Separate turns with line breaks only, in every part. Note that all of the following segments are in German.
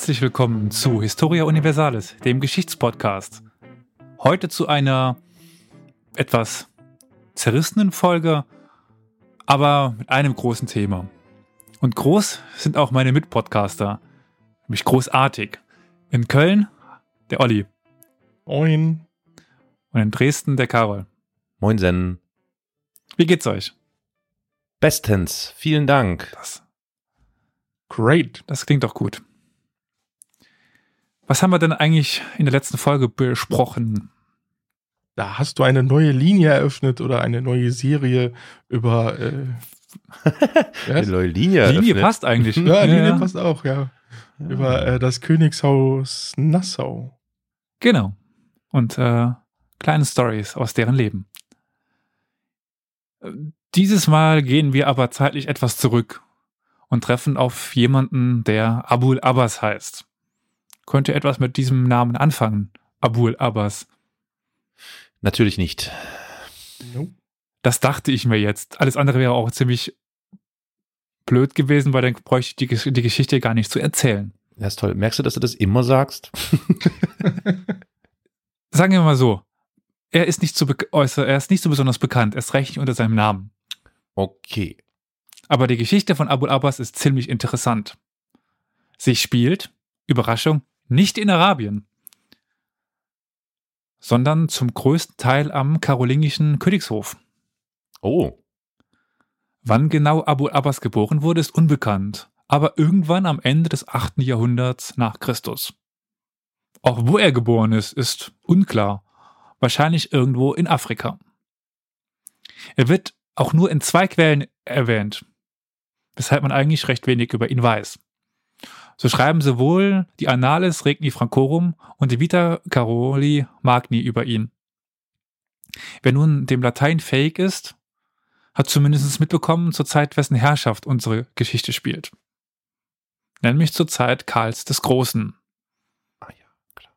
Herzlich willkommen zu Historia Universalis, dem Geschichtspodcast. Heute zu einer etwas zerrissenen Folge, aber mit einem großen Thema. Und groß sind auch meine Mitpodcaster, nämlich großartig. In Köln der Olli.
Moin.
Und in Dresden der Karol.
Moinsen.
Wie geht's euch?
Bestens. Vielen Dank.
Das,
Great.
das klingt doch gut. Was haben wir denn eigentlich in der letzten Folge besprochen?
Da hast du eine neue Linie eröffnet oder eine neue Serie über. Äh,
Eine neue Linie.
Linie
eröffnet.
passt eigentlich.
ja, Linie passt auch, ja. Über äh, das Königshaus Nassau.
Genau. Und äh, kleine Stories aus deren Leben. Dieses Mal gehen wir aber zeitlich etwas zurück und treffen auf jemanden, der Abul Abbas heißt. Könnt ihr etwas mit diesem Namen anfangen? Abul Abbas.
Natürlich nicht.
Nope.
Das dachte ich mir jetzt. Alles andere wäre auch ziemlich blöd gewesen, weil dann bräuchte ich die, die Geschichte gar nicht zu erzählen.
Ja, ist toll. Merkst du, dass du das immer sagst?
Sagen wir mal so. Er ist nicht so, äußer, er ist nicht so besonders bekannt. Erst recht nicht unter seinem Namen.
Okay.
Aber die Geschichte von Abul Abbas ist ziemlich interessant. Sie spielt, Überraschung, nicht in Arabien, sondern zum größten Teil am karolingischen Königshof.
Oh.
Wann genau Abul Abbas geboren wurde, ist unbekannt, aber irgendwann am Ende des 8. Jahrhunderts nach Christus. Auch wo er geboren ist, ist unklar. Wahrscheinlich irgendwo in Afrika. Er wird auch nur in zwei Quellen erwähnt, weshalb man eigentlich recht wenig über ihn weiß. So schreiben sowohl die Annales Regni Francorum und die Vita Caroli Magni über ihn. Wer nun dem Latein fähig ist, hat zumindest mitbekommen zur Zeit, wessen Herrschaft unsere Geschichte spielt. Nämlich zur Zeit Karls des Großen,
Ah ja, klar.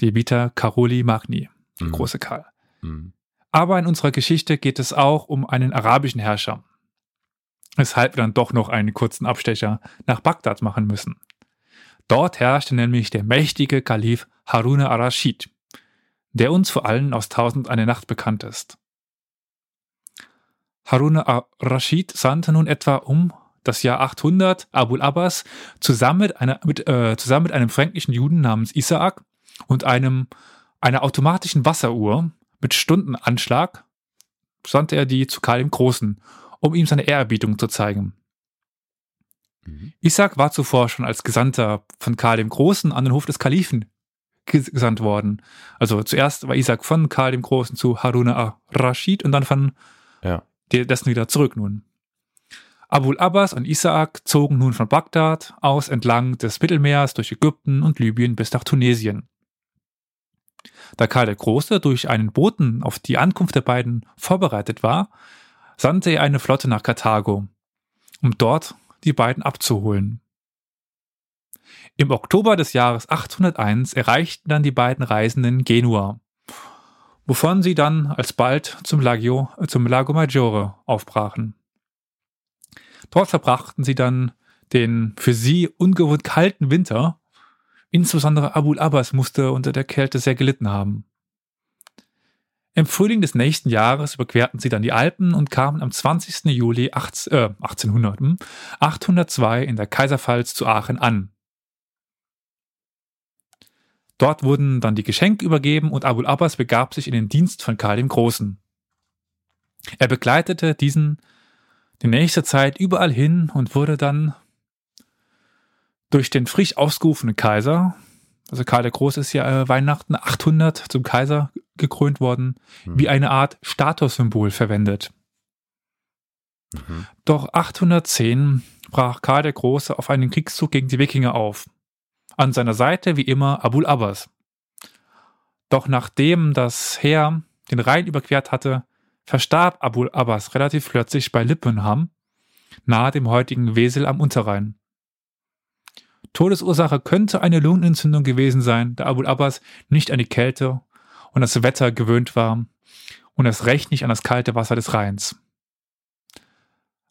die Vita Caroli Magni, der
Mhm.
große Karl.
Mhm.
Aber in unserer Geschichte geht es auch um einen arabischen Herrscher. Weshalb wir dann doch noch einen kurzen Abstecher nach Bagdad machen müssen. Dort herrschte nämlich der mächtige Kalif Haruna ar-Raschid, der uns vor allem aus Tausend eine Nacht bekannt ist. Haruna ar-Raschid sandte nun etwa um das Jahr 800 Abul Abbas zusammen mit, einer, mit, äh, zusammen mit einem fränkischen Juden namens Isaak und einem, einer automatischen Wasseruhr mit Stundenanschlag sandte er die zu Karl dem Großen, um ihm seine Ehrerbietung zu zeigen.
Mhm.
Isaac war zuvor schon als Gesandter von Karl dem Großen an den Hof des Kalifen ges- gesandt worden. Also zuerst war Isaac von Karl dem Großen zu Haruna ar-Rashid und dann von
Ja.
de- dessen wieder zurück nun. Abul Abbas und Isaak zogen nun von Bagdad aus entlang des Mittelmeers durch Ägypten und Libyen bis nach Tunesien. Da Karl der Große durch einen Boten auf die Ankunft der beiden vorbereitet war, sandte er eine Flotte nach Karthago, um dort die beiden abzuholen. Im Oktober des Jahres 801 erreichten dann die beiden Reisenden Genua, wovon sie dann alsbald zum, Lagio, äh, zum Lago Maggiore aufbrachen. Dort verbrachten sie dann den für sie ungewohnt kalten Winter. Insbesondere Abul Abbas musste unter der Kälte sehr gelitten haben. Im Frühling des nächsten Jahres überquerten sie dann die Alpen und kamen am 20. Juli 18, äh, 1800, hm, 802 in der Kaiserpfalz zu Aachen an. Dort wurden dann die Geschenke übergeben und Abul Abbas begab sich in den Dienst von Karl dem Großen. Er begleitete diesen die nächste Zeit überall hin und wurde dann durch den frisch ausgerufenen Kaiser, also Karl der Große ist ja äh, Weihnachten 800 zum Kaiser gekrönt worden,
Mhm.
wie eine Art Statussymbol verwendet.
Mhm.
Doch 810 brach Karl der Große auf einen Kriegszug gegen die Wikinger auf. An seiner Seite wie immer Abul Abbas. Doch nachdem das Heer den Rhein überquert hatte, verstarb Abul Abbas relativ plötzlich bei Lippenham, nahe dem heutigen Wesel am Unterrhein. Todesursache könnte eine Lungenentzündung gewesen sein, da Abul Abbas nicht an die Kälte und das Wetter gewöhnt war und erst recht nicht an das kalte Wasser des Rheins.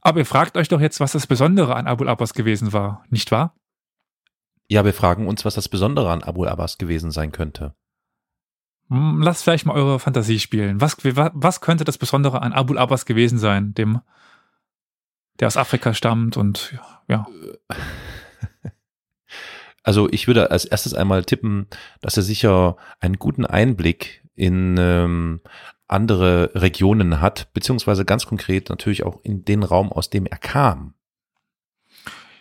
Aber ihr fragt euch doch jetzt, was das Besondere an Abul Abbas gewesen war, nicht wahr?
Ja, wir fragen uns, was das Besondere an Abu Abbas gewesen sein könnte.
Hm, Lasst vielleicht mal eure Fantasie spielen. Was, wa- was könnte das Besondere an Abul Abbas gewesen sein, dem, der aus Afrika stammt und ja.
Also ich würde als erstes einmal tippen, dass er sicher einen guten Einblick in ähm, andere Regionen hat, beziehungsweise ganz konkret natürlich auch in den Raum, aus dem er kam.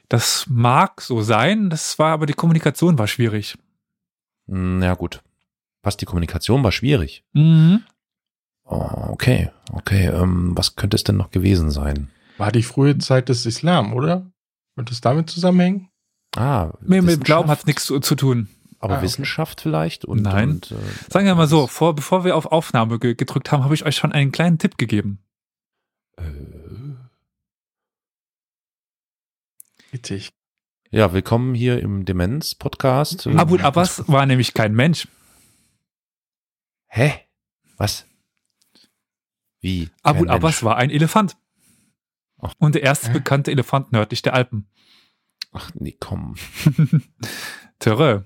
Das mag so sein, das war aber die Kommunikation war schwierig.
Hm, Ja gut. Was die Kommunikation war schwierig.
Mhm.
Oh, okay, okay. Ähm, was könnte es denn noch gewesen sein?
War die frühe Zeit des Islam, oder? Wird es damit zusammenhängen?
Ah,
Mit, mit Glauben hat es nichts zu, zu tun.
Aber
Ah, okay.
Wissenschaft vielleicht? Und,
Nein.
Und, äh,
Sagen wir mal so, vor, bevor wir auf Aufnahme ge gedrückt haben, habe ich euch schon einen kleinen Tipp gegeben.
Äh,
Bitte, ich
ja, willkommen hier im Demenz-Podcast.
Abul Abbas war nämlich kein Mensch.
Hä? Was? Wie?
Abul
Kein
Abbas war ein Elefant.
Ach.
Und der erste
Hä?
bekannte Elefant nördlich der Alpen.
Ach nee, komm.
Töre.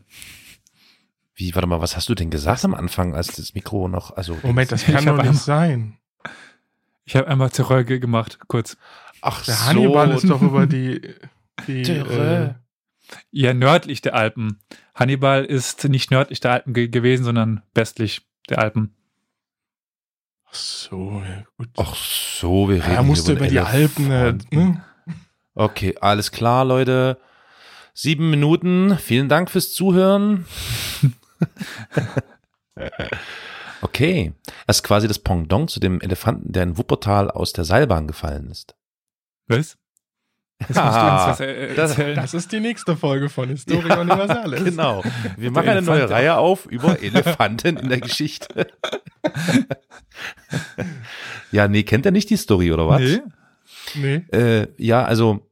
Wie, warte mal, was hast du denn gesagt am Anfang, als das Mikro noch, also.
Moment, das
Ich
kann doch
einmal-
nicht sein.
Ich habe einmal Töre ge- gemacht, kurz.
Ach
Der Hannibal ist doch über die, die
Terrain.
Ja, nördlich der Alpen. Hannibal ist nicht nördlich der Alpen ge gewesen, sondern westlich der Alpen.
Ach so, ja, gut.
Ach so, wir reden
er musste über
einen
die Alpen. Äh, ne?
Okay, alles klar, Leute. Sieben Minuten. Vielen Dank fürs Zuhören. okay. Das ist quasi das Pendant zu dem Elefanten, der in Wuppertal aus der Seilbahn gefallen ist.
Was? Das musst du uns was äh,
das-
erzählen.
Das ist die nächste Folge von Historia Universalis.
Genau. Wir machen eine neue. Reihe auf über Elefanten in der Geschichte. ja, nee, kennt er nicht die Story, oder was?
Nee?
Nee.
Äh, ja, also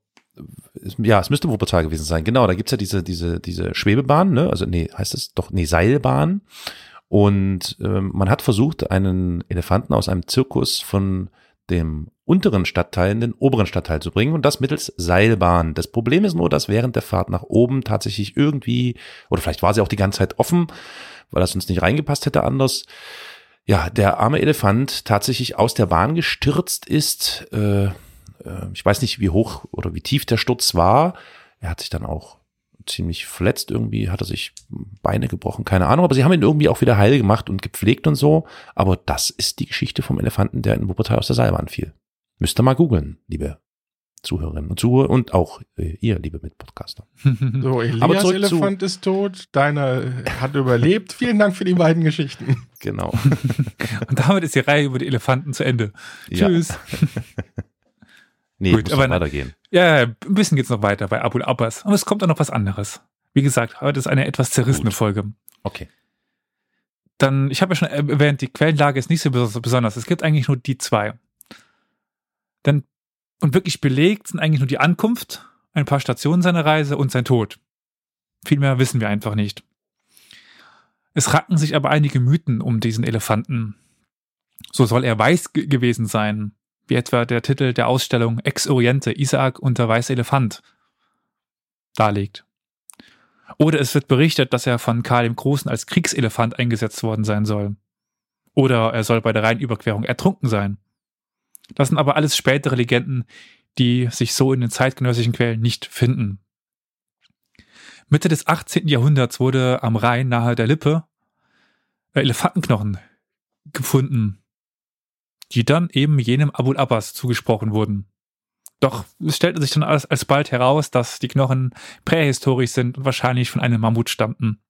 ja, es müsste Wuppertal gewesen sein. Genau, da gibt's ja diese, diese, diese Schwebebahn, ne? Also, nee, heißt es doch, nee, Seilbahn. Und ähm, man hat versucht, einen Elefanten aus einem Zirkus von dem unteren Stadtteil in den oberen Stadtteil zu bringen und das mittels Seilbahn. Das Problem ist nur, dass während der Fahrt nach oben tatsächlich irgendwie, oder vielleicht war sie auch die ganze Zeit offen, weil das uns nicht reingepasst hätte anders, ja, der arme Elefant tatsächlich aus der Bahn gestürzt ist. Äh, äh, ich weiß nicht, wie hoch oder wie tief der Sturz war. Er hat sich dann auch ziemlich verletzt irgendwie, hat er sich Beine gebrochen, keine Ahnung, aber sie haben ihn irgendwie auch wieder heil gemacht und gepflegt und so. Aber das ist die Geschichte vom Elefanten, der in Wuppertal aus der Seilbahn fiel. Müsst ihr mal googeln, liebe Zuhörerinnen und Zuhörer und auch äh, ihr, liebe Mitpodcaster.
So,
Aber
Elias
zurück zu-
Elefant ist tot, deiner äh, hat überlebt. Vielen Dank für die beiden Geschichten.
Genau.
Und damit ist die Reihe über die Elefanten zu Ende.
Ja.
Tschüss.
Nee,
Gut,
muss
aber
weitergehen.
Ja, ein bisschen geht's noch weiter bei Abul Abbas. Und es kommt auch noch was anderes. Wie gesagt, heute ist eine etwas zerrissene
Gut.
Folge.
Okay.
Dann, ich habe ja schon erwähnt, die Quellenlage ist nicht so bes- besonders. Es gibt eigentlich nur die zwei. Denn, und wirklich belegt sind eigentlich nur die Ankunft, ein paar Stationen seiner Reise und sein Tod. Viel mehr wissen wir einfach nicht. Es ranken sich aber einige Mythen um diesen Elefanten. So soll er weiß ge- gewesen sein, wie etwa der Titel der Ausstellung Ex Oriente Isaak und der weiße Elefant darlegt. Oder es wird berichtet, dass er von Karl dem Großen als Kriegselefant eingesetzt worden sein soll. Oder er soll bei der Rheinüberquerung ertrunken sein. Das sind aber alles spätere Legenden, die sich so in den zeitgenössischen Quellen nicht finden. Mitte des 18. Jahrhunderts wurde am Rhein nahe der Lippe Elefantenknochen gefunden, die dann eben jenem Abul Abbas zugesprochen wurden. Doch es stellte sich dann als, alsbald heraus, dass die Knochen prähistorisch sind und wahrscheinlich von einem Mammut stammten.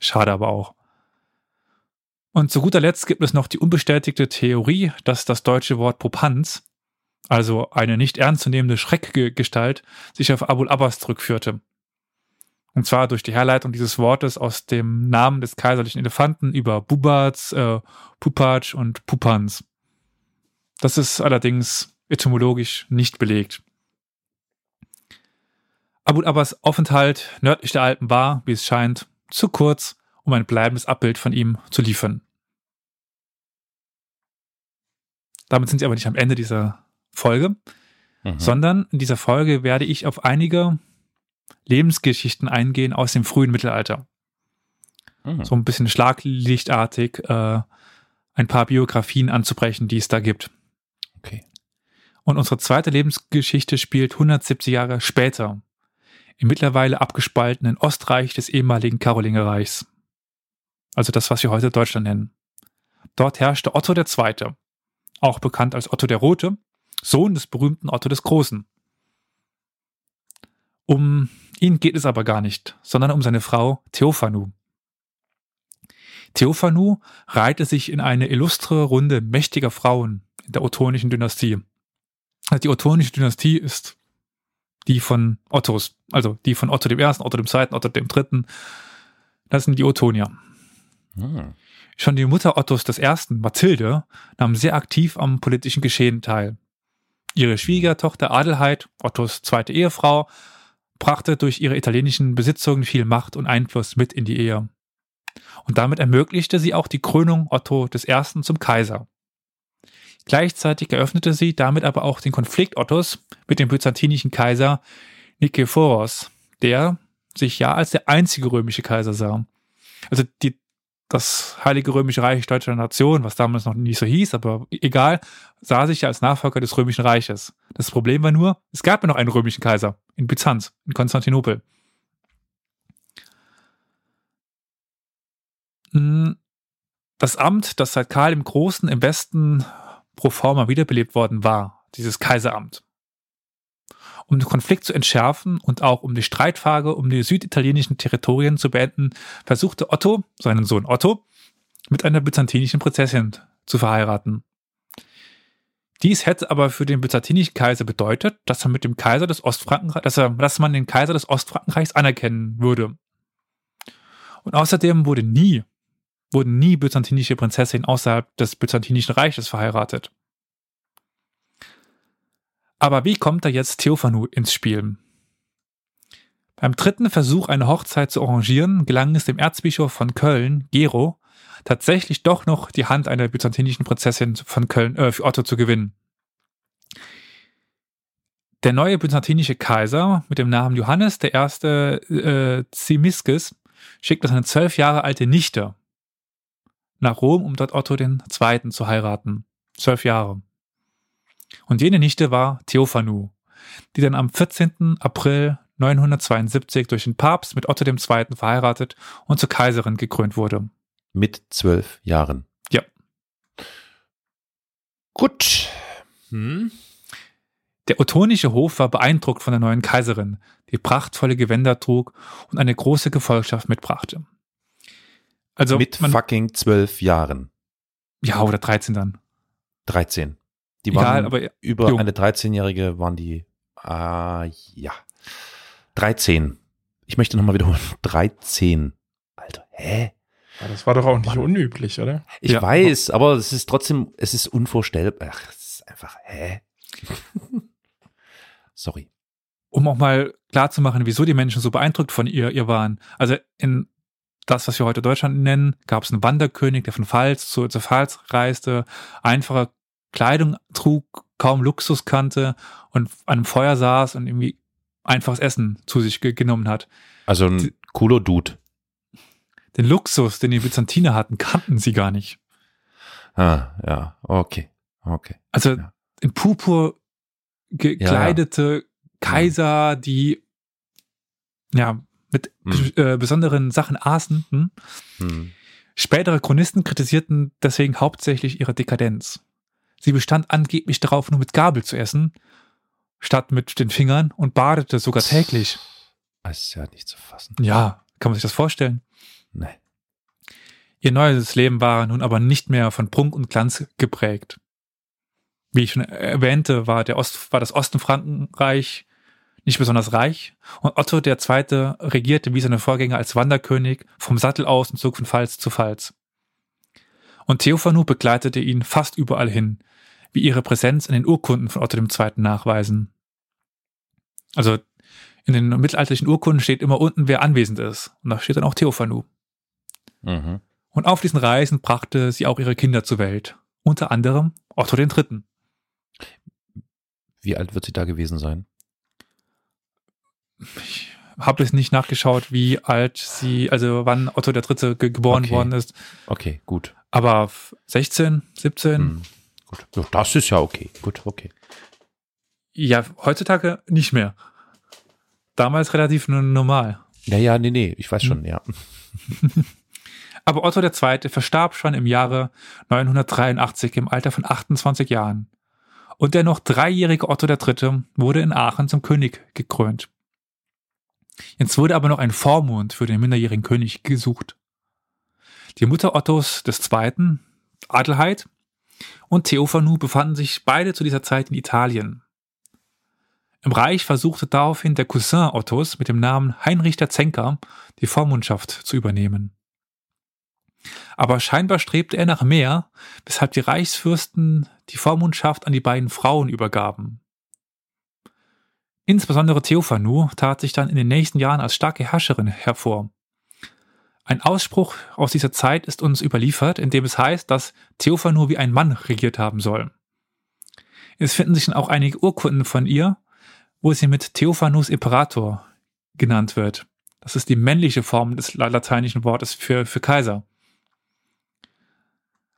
Schade aber auch. Und zu guter Letzt gibt es noch die unbestätigte Theorie, dass das deutsche Wort Popanz, also eine nicht ernstzunehmende Schreckgestalt, sich auf Abul Abbas zurückführte. Und zwar durch die Herleitung dieses Wortes aus dem Namen des kaiserlichen Elefanten über Bubats, äh, Pupatsch und Pupans. Das ist allerdings etymologisch nicht belegt. Abul Abbas Aufenthalt nördlich der Alpen war, wie es scheint, zu kurz, um ein bleibendes Abbild von ihm zu liefern. Damit sind sie aber nicht am Ende dieser Folge,
Mhm.
sondern in dieser Folge werde ich auf einige Lebensgeschichten eingehen aus dem frühen Mittelalter.
Mhm.
So ein bisschen schlaglichtartig äh, ein paar Biografien anzubrechen, die es da gibt.
Okay.
Und unsere zweite Lebensgeschichte spielt 170 Jahre später im mittlerweile abgespaltenen Ostreich des ehemaligen Karolingerreichs. Also das, was wir heute Deutschland nennen. Dort herrschte Otto II., auch bekannt als Otto der Rote, Sohn des berühmten Otto des Großen. Um ihn geht es aber gar nicht, sondern um seine Frau Theophanu. Theophanu reihte sich in eine illustre Runde mächtiger Frauen der ottonischen Dynastie. Also die ottonische Dynastie ist die von Ottos, also die von Otto I., Otto II., Otto III. Das sind die Ottonier.
Hm.
Schon die Mutter Ottos I., Mathilde, nahm sehr aktiv am politischen Geschehen teil. Ihre Schwiegertochter Adelheid, Ottos zweite Ehefrau, brachte durch ihre italienischen Besitzungen viel Macht und Einfluss mit in die Ehe. Und damit ermöglichte sie auch die Krönung Otto I. zum Kaiser. Gleichzeitig eröffnete sie damit aber auch den Konflikt Ottos mit dem byzantinischen Kaiser Nikephoros, der sich ja als der einzige römische Kaiser sah. Also die, das Heilige Römische Reich Deutscher Nation, was damals noch nicht so hieß, aber egal, sah sich ja als Nachfolger des Römischen Reiches. Das Problem war nur, es gab ja noch einen römischen Kaiser in Byzanz, in Konstantinopel. Hm, Das Amt, das seit Karl im Großen im Westen pro forma wiederbelebt worden war, dieses Kaiseramt. Um den Konflikt zu entschärfen und auch um die Streitfrage um die süditalienischen Territorien zu beenden, versuchte Otto, seinen Sohn Otto, mit einer byzantinischen Prinzessin zu verheiraten. Dies hätte aber für den byzantinischen Kaiser bedeutet, dass er mit dem Kaiser des Ostfrankenreichs, dass, dass man den Kaiser des Ostfrankenreichs anerkennen würde. Und außerdem wurde nie, wurden nie byzantinische Prinzessinnen außerhalb des byzantinischen Reiches verheiratet. Aber wie kommt da jetzt Theophanu ins Spiel? Beim dritten Versuch, eine Hochzeit zu arrangieren, gelang es dem Erzbischof von Köln, Gero, tatsächlich doch noch die Hand einer byzantinischen Prinzessin von Köln äh, für Otto zu gewinnen. Der neue byzantinische Kaiser mit dem Namen Johannes I. Äh, Zimisces schickte seine zwölf Jahre alte Nichte nach Rom, um dort Otto II. zu heiraten. Zwölf Jahre. Und jene Nichte war Theophanu, die dann am 14. April 972 durch den Papst mit Otto II. verheiratet und zur Kaiserin gekrönt wurde.
Mit zwölf Jahren.
Ja.
Gut. Hm.
Der ottonische Hof war beeindruckt von der neuen Kaiserin, die prachtvolle Gewänder trug und eine große Gefolgschaft mitbrachte. Also
Mit
man,
fucking zwölf Jahren.
ja oder 13 dann.
13. Die
Egal,
waren
aber
über
jung.
eine 13-Jährige waren die, ah, ja. 13. Ich möchte nochmal wiederholen. 13. Alter, hä?
Ja, das war doch auch nicht
Mann.
unüblich, oder?
Ich
Ja.
weiß, aber es ist trotzdem, es ist unvorstellbar. Ach, es ist einfach, hä? Sorry.
um auch mal klarzumachen, wieso die Menschen so beeindruckt von ihr, ihr waren. Also in das, was wir heute Deutschland nennen, gab es einen Wanderkönig, der von Pfalz zu, zur Pfalz reiste, einfache Kleidung trug, kaum Luxus kannte und an einem Feuer saß und irgendwie einfaches Essen zu sich ge genommen hat.
Also ein
Die-
cooler Dude.
Den Luxus, den die Byzantiner hatten, kannten sie gar nicht.
Ah, ja, okay. Okay.
Also
Ja.
in Purpur gekleidete Kaiser, die ja mit
Hm.
äh, besonderen Sachen aßen. Hm?
Hm.
Spätere Chronisten kritisierten deswegen hauptsächlich ihre Dekadenz. Sie bestand angeblich darauf, nur mit Gabel zu essen, statt mit den Fingern und badete sogar täglich.
Das ist ja nicht zu fassen.
Ja, kann man sich das vorstellen?
Nee.
Ihr neues Leben war nun aber nicht mehr von Prunk und Glanz geprägt. Wie ich schon erwähnte, war, der Ost, war das Ostenfrankenreich nicht besonders reich und Otto II. regierte wie seine Vorgänger als Wanderkönig vom Sattel aus und zog von Pfalz zu Pfalz. Und Theophanu begleitete ihn fast überall hin, wie ihre Präsenz in den Urkunden von Otto II. nachweisen. Also in den mittelalterlichen Urkunden steht immer unten, wer anwesend ist. Und da steht dann auch Theophanu.
Mhm.
Und auf diesen Reisen brachte sie auch ihre Kinder zur Welt. Unter anderem Otto III.
Wie alt wird sie da gewesen sein?
Ich habe es nicht nachgeschaut, wie alt sie, also wann Otto der Dritte ge geboren
Okay.
worden ist.
Okay, gut.
Aber 16, 17,
Hm. Gut. Ja, Das ist ja okay. Gut, okay.
ja, heutzutage nicht mehr. Damals relativ normal.
Ja, ja, nee, nee, ich weiß schon, ja.
Aber Otto II. verstarb schon im Jahre 983 im Alter von 28 Jahren. Und der noch dreijährige Otto III. wurde in Aachen zum König gekrönt. Jetzt wurde aber noch ein Vormund für den minderjährigen König gesucht. Die Mutter Ottos II., Adelheid, und Theophanu befanden sich beide zu dieser Zeit in Italien. Im Reich versuchte daraufhin der Cousin Ottos mit dem Namen Heinrich der Zenker die Vormundschaft zu übernehmen. Aber scheinbar strebte er nach mehr, weshalb die Reichsfürsten die Vormundschaft an die beiden Frauen übergaben. Insbesondere Theophanu tat sich dann in den nächsten Jahren als starke Herrscherin hervor. Ein Ausspruch aus dieser Zeit ist uns überliefert, in dem es heißt, dass Theophanu wie ein Mann regiert haben soll. Es finden sich dann auch einige Urkunden von ihr, wo sie mit Theophanus Imperator genannt wird. Das ist die männliche Form des la- lateinischen Wortes für, für Kaiser.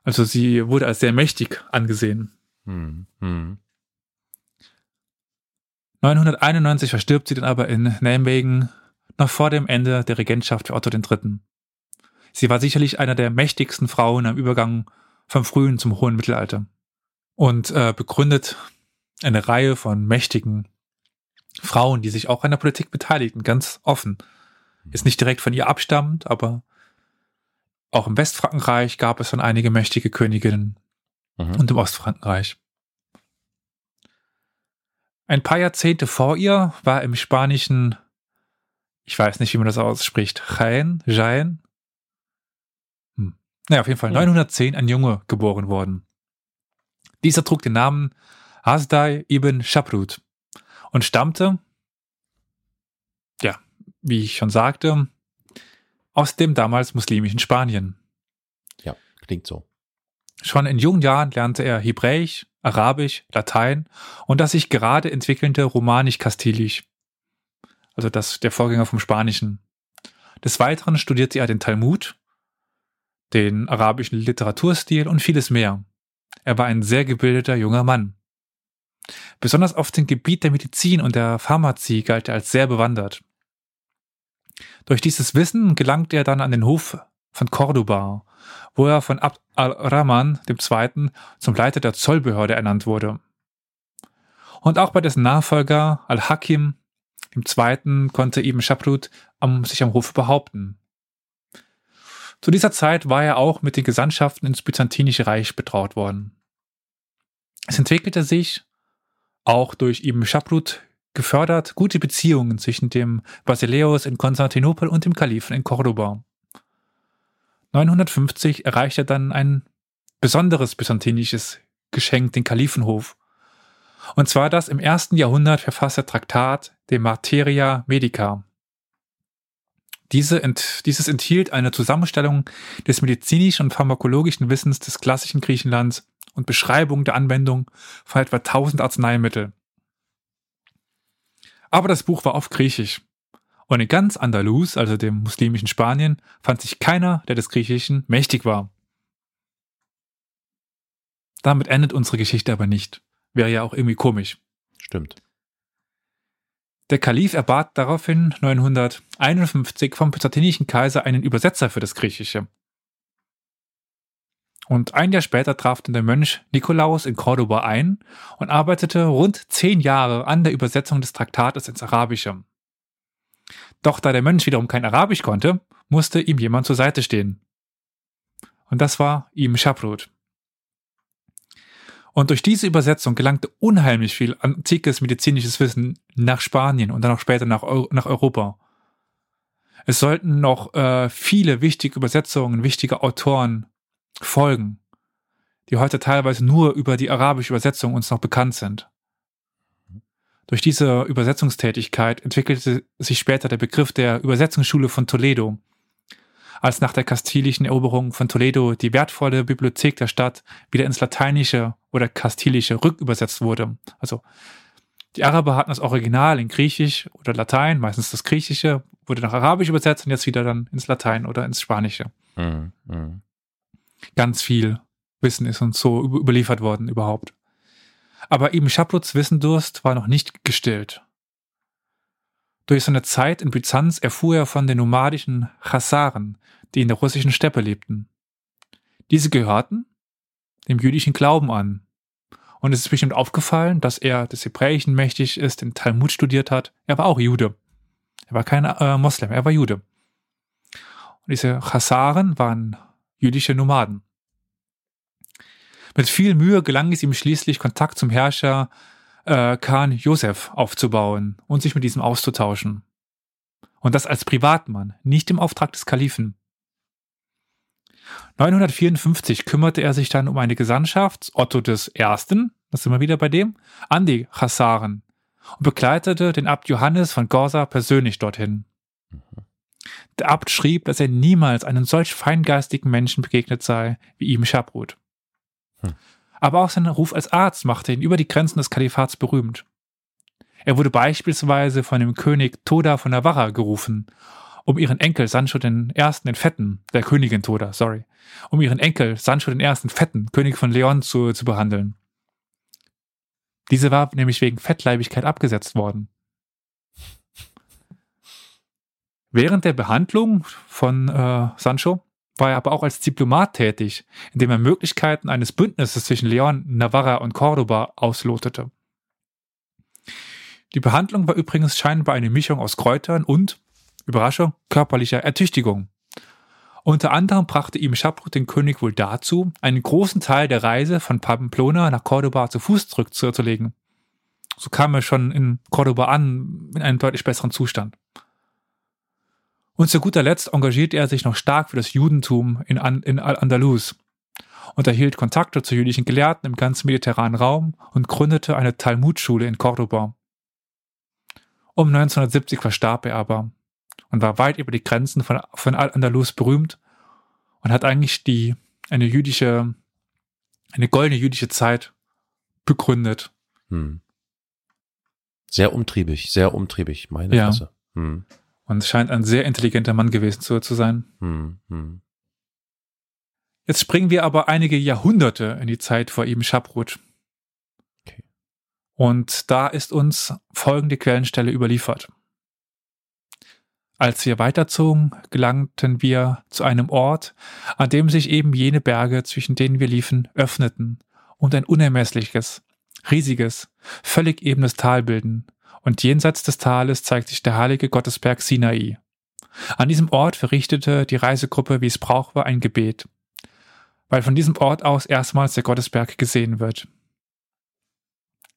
Also sie wurde als sehr mächtig angesehen.
Hm. Hm.
991 verstirbt sie dann aber in Nijmegen noch vor dem Ende der Regentschaft für Otto III. Sie war sicherlich einer der mächtigsten Frauen am Übergang vom frühen zum hohen Mittelalter und äh, begründet eine Reihe von mächtigen Frauen, die sich auch an der Politik beteiligten, ganz offen. Ist nicht direkt von ihr abstammend, aber auch im Westfrankenreich gab es schon einige mächtige Königinnen
Mhm.
und im Ostfrankenreich. Ein paar Jahrzehnte vor ihr war im spanischen, ich weiß nicht, wie man das ausspricht, Jaén, Jaén. Hm. Naja, auf jeden Fall
Hm.
910 ein Junge geboren worden. Dieser trug den Namen Hasdai ibn Shaprut und stammte, ja, wie ich schon sagte, aus dem damals muslimischen Spanien.
Ja, klingt so.
Schon in jungen Jahren lernte er Hebräisch, Arabisch, Latein und das sich gerade entwickelnde Romanisch-Kastilisch. Also das, der Vorgänger vom Spanischen. Des Weiteren studierte er den Talmud, den arabischen Literaturstil und vieles mehr. Er war ein sehr gebildeter junger Mann. Besonders auf dem Gebiet der Medizin und der Pharmazie galt er als sehr bewandert. Durch dieses Wissen gelangte er dann an den Hof von Cordoba, wo er von Abd al-Rahman II. zum Leiter der Zollbehörde ernannt wurde. Und auch bei dessen Nachfolger Al-Hakim II. konnte Ibn Shaprut sich am Hof behaupten. Zu dieser Zeit war er auch mit den Gesandtschaften ins Byzantinische Reich betraut worden. Es entwickelte sich, auch durch Ibn Shaprut gefördert, gute Beziehungen zwischen dem Basileus in Konstantinopel und dem Kalifen in Cordoba. 950 erreichte er dann ein besonderes byzantinisches Geschenk, den Kalifenhof. Und zwar das im ersten Jahrhundert verfasste Traktat de Materia Medica. Diese ent, dieses enthielt eine Zusammenstellung des medizinischen und pharmakologischen Wissens des klassischen Griechenlands und Beschreibung der Anwendung von etwa 1000 Arzneimittel. Aber das Buch war auf Griechisch. Und in ganz Andalus, also dem muslimischen Spanien, fand sich keiner, der des Griechischen mächtig war. Damit endet unsere Geschichte aber nicht. Wäre ja auch irgendwie komisch.
Stimmt.
Der Kalif erbat daraufhin 951 vom byzantinischen Kaiser einen Übersetzer für das Griechische. Und ein Jahr später traf dann der Mönch Nikolaus in Cordoba ein und arbeitete rund zehn Jahre an der Übersetzung des Traktates ins Arabische. Doch da der Mönch wiederum kein Arabisch konnte, musste ihm jemand zur Seite stehen. Und das war ihm Shaprut. Und durch diese Übersetzung gelangte unheimlich viel antikes medizinisches Wissen nach Spanien und dann auch später nach, Eu nach Europa. Es sollten noch äh, viele wichtige Übersetzungen, wichtige Autoren folgen, die heute teilweise nur über die arabische Übersetzung uns noch bekannt sind. Durch diese Übersetzungstätigkeit entwickelte sich später der Begriff der Übersetzungsschule von Toledo, als nach der kastilischen Eroberung von Toledo die wertvolle Bibliothek der Stadt wieder ins Lateinische oder Kastilische rückübersetzt wurde. Also Die Araber hatten das Original in Griechisch oder Latein, meistens das Griechische, wurde nach Arabisch übersetzt und jetzt wieder dann ins Latein oder ins Spanische.
Mhm. Mhm.
Ganz viel Wissen ist uns so überliefert worden überhaupt. Aber Ibn Schapruts Wissendurst war noch nicht gestillt. Durch seine Zeit in Byzanz erfuhr er von den nomadischen Chasaren, die in der russischen Steppe lebten. Diese gehörten dem jüdischen Glauben an. Und es ist bestimmt aufgefallen, dass er des Hebräischen mächtig ist, den Talmud studiert hat. Er war auch Jude. Er war kein äh, Moslem, er war Jude. Und diese Chasaren waren jüdische Nomaden. Mit viel Mühe gelang es ihm schließlich, Kontakt zum Herrscher äh, Khan Josef aufzubauen und sich mit diesem auszutauschen. Und das als Privatmann, nicht im Auftrag des Kalifen. 954 kümmerte er sich dann um eine Gesandtschaft Otto des Ersten, das sind wir wieder bei dem, an die Chassaren und begleitete den Abt Johannes von Gorsa persönlich dorthin. Der Abt schrieb, dass er niemals einem solch feingeistigen Menschen begegnet sei wie ihm Schabrut. Aber auch sein Ruf als Arzt machte ihn über die Grenzen des Kalifats berühmt. Er wurde beispielsweise von dem König Toda von Navarra gerufen, um ihren Enkel Sancho den Ersten den Fetten, der Königin Toda, sorry, um ihren Enkel Sancho den Ersten Fetten, König von Leon, zu, zu behandeln. Diese war nämlich wegen Fettleibigkeit abgesetzt worden. Während der Behandlung von äh, Sancho war er aber auch als Diplomat tätig, indem er Möglichkeiten eines Bündnisses zwischen Leon, Navarra und Cordoba auslotete. Die Behandlung war übrigens scheinbar eine Mischung aus Kräutern und, Überraschung, körperlicher Ertüchtigung. Unter anderem brachte ihm Schabrut den König wohl dazu, einen großen Teil der Reise von Pamplona nach Cordoba zu Fuß zurückzulegen. So kam er schon in Cordoba an, in einem deutlich besseren Zustand. Und zu guter Letzt engagierte er sich noch stark für das Judentum in, An in Al-Andalus und erhielt Kontakte zu jüdischen Gelehrten im ganzen mediterranen Raum und gründete eine Talmudschule in Cordoba. Um 1970 verstarb er aber und war weit über die Grenzen von, von Al-Andalus berühmt und hat eigentlich die, eine jüdische, eine goldene jüdische Zeit begründet. Hm.
Sehr umtriebig, sehr umtriebig, meine
ja. Klasse. Hm. Und scheint ein sehr intelligenter Mann gewesen zu, zu sein. Hm, hm. Jetzt springen wir aber einige Jahrhunderte in die Zeit vor ihm Schabrut. Okay. Und da ist uns folgende Quellenstelle überliefert. Als wir weiterzogen, gelangten wir zu einem Ort, an dem sich eben jene Berge, zwischen denen wir liefen, öffneten und ein unermessliches, riesiges, völlig ebenes Tal bilden, und jenseits des Tales zeigt sich der heilige Gottesberg Sinai. An diesem Ort verrichtete die Reisegruppe, wie es Brauch war, ein Gebet, weil von diesem Ort aus erstmals der Gottesberg gesehen wird.